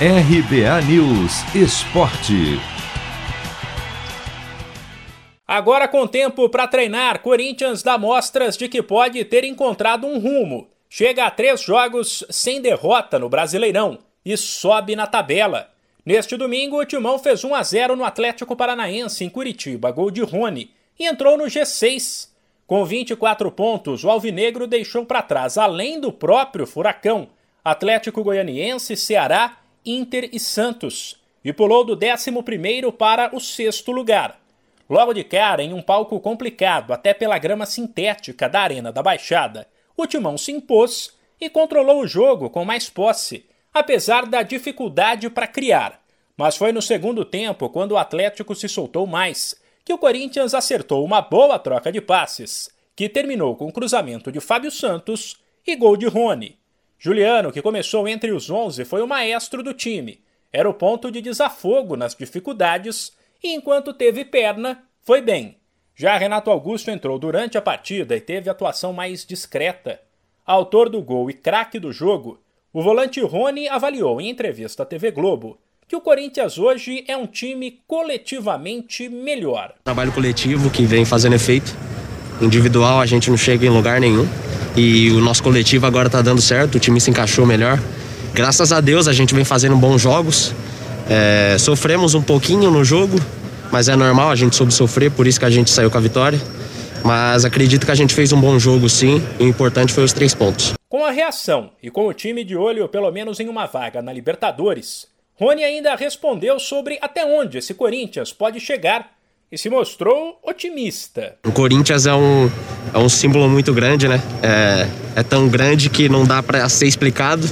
RBA News Esporte. Agora com tempo para treinar, Corinthians dá mostras de que pode ter encontrado um rumo. Chega a três jogos sem derrota no Brasileirão e sobe na tabela. Neste domingo, o Timão fez 1 a 0 no Atlético Paranaense em Curitiba, gol de Rony, e entrou no G6. Com 24 pontos, o Alvinegro deixou para trás, além do próprio Furacão, Atlético Goianiense, Ceará, Inter e Santos, e pulou do 11 para o sexto lugar. Logo de cara, em um palco complicado, até pela grama sintética da Arena da Baixada, o Timão se impôs e controlou o jogo com mais posse, apesar da dificuldade para criar. Mas foi no segundo tempo, quando o Atlético se soltou mais, que o Corinthians acertou uma boa troca de passes, que terminou com cruzamento de Fábio Santos e gol de Rony. Juliano, que começou entre os 11, foi o maestro do time. Era o ponto de desafogo nas dificuldades e, enquanto teve perna, foi bem. Já Renato Augusto entrou durante a partida e teve atuação mais discreta. Autor do gol e craque do jogo, o volante Rony avaliou em entrevista à TV Globo que o Corinthians hoje é um time coletivamente melhor. Trabalho coletivo que vem fazendo efeito. Individual a gente não chega em lugar nenhum. E o nosso coletivo agora tá dando certo, o time se encaixou melhor. Graças a Deus a gente vem fazendo bons jogos. É, sofremos um pouquinho no jogo, mas é normal, a gente soube sofrer, por isso que a gente saiu com a vitória. Mas acredito que a gente fez um bom jogo sim, e o importante foi os três pontos. Com a reação e com o time de olho pelo menos em uma vaga na Libertadores, Rony ainda respondeu sobre até onde esse Corinthians pode chegar e se mostrou otimista. O Corinthians é um, é um símbolo muito grande, né? É, é tão grande que não dá para ser explicado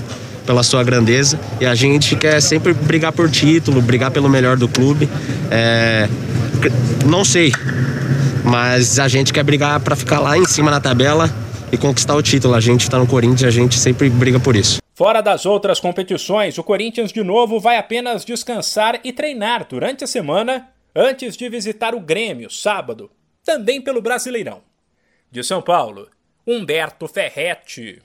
pela sua grandeza e a gente quer sempre brigar por título, brigar pelo melhor do clube. É, não sei, mas a gente quer brigar para ficar lá em cima na tabela e conquistar o título. A gente está no Corinthians, e a gente sempre briga por isso. Fora das outras competições, o Corinthians de novo vai apenas descansar e treinar durante a semana antes de visitar o Grêmio sábado, também pelo Brasileirão. De São Paulo, Humberto Ferretti.